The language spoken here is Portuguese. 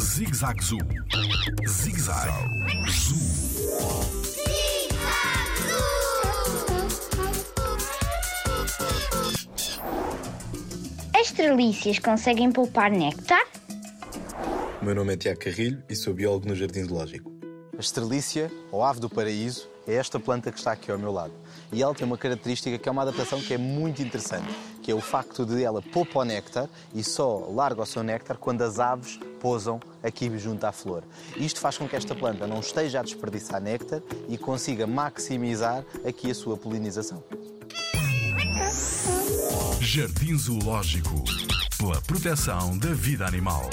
Zig Zag Zoo. Zig Zag Zoo. As trelícias conseguem poupar néctar? O meu nome é Tiago Carrilho e sou biólogo no Jardim Zoológico. A estrelícia, ou ave do paraíso, é esta planta que está aqui ao meu lado. E ela tem uma característica que é uma adaptação que é muito interessante, que é o facto de ela poupar o néctar e só larga o seu néctar quando as aves pousam aqui junto à flor. Isto faz com que esta planta não esteja a desperdiçar néctar e consiga maximizar aqui a sua polinização. Jardim Zoológico. Pela proteção da vida animal.